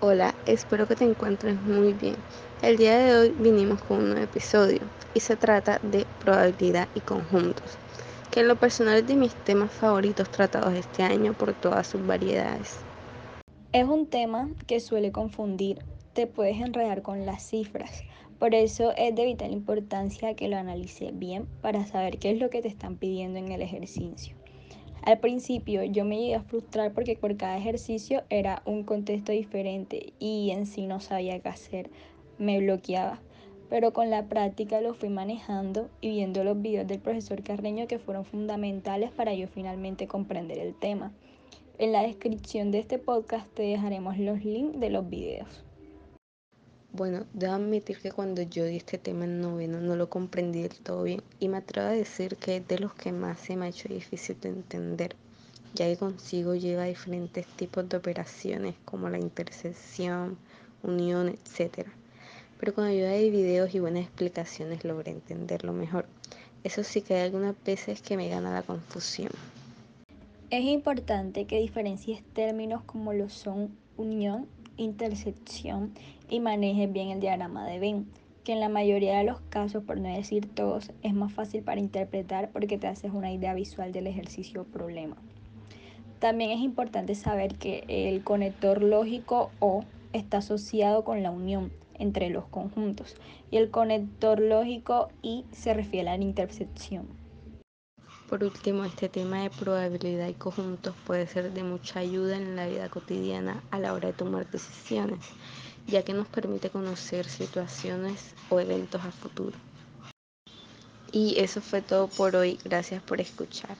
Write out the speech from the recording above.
Hola, espero que te encuentres muy bien. El día de hoy vinimos con un nuevo episodio y se trata de probabilidad y conjuntos, que en lo personal es de mis temas favoritos tratados este año por todas sus variedades. Es un tema que suele confundir, te puedes enredar con las cifras, por eso es de vital importancia que lo analice bien para saber qué es lo que te están pidiendo en el ejercicio. Al principio yo me llegué a frustrar porque por cada ejercicio era un contexto diferente y en sí no sabía qué hacer, me bloqueaba. Pero con la práctica lo fui manejando y viendo los videos del profesor Carreño que fueron fundamentales para yo finalmente comprender el tema. En la descripción de este podcast te dejaremos los links de los videos. Bueno, debo admitir que cuando yo di este tema en noveno no lo comprendí del todo bien y me atrevo a decir que es de los que más se me ha hecho difícil de entender, ya que consigo lleva diferentes tipos de operaciones como la intersección, unión, etc. Pero con ayuda de videos y buenas explicaciones logré entenderlo mejor. Eso sí que hay algunas veces que me gana la confusión. Es importante que diferencies términos como lo son unión, intersección y manejes bien el diagrama de Venn, que en la mayoría de los casos, por no decir todos, es más fácil para interpretar porque te haces una idea visual del ejercicio o problema. También es importante saber que el conector lógico O está asociado con la unión entre los conjuntos y el conector lógico I se refiere a la intersección. Por último, este tema de probabilidad y conjuntos puede ser de mucha ayuda en la vida cotidiana a la hora de tomar decisiones, ya que nos permite conocer situaciones o eventos a futuro. Y eso fue todo por hoy. Gracias por escuchar.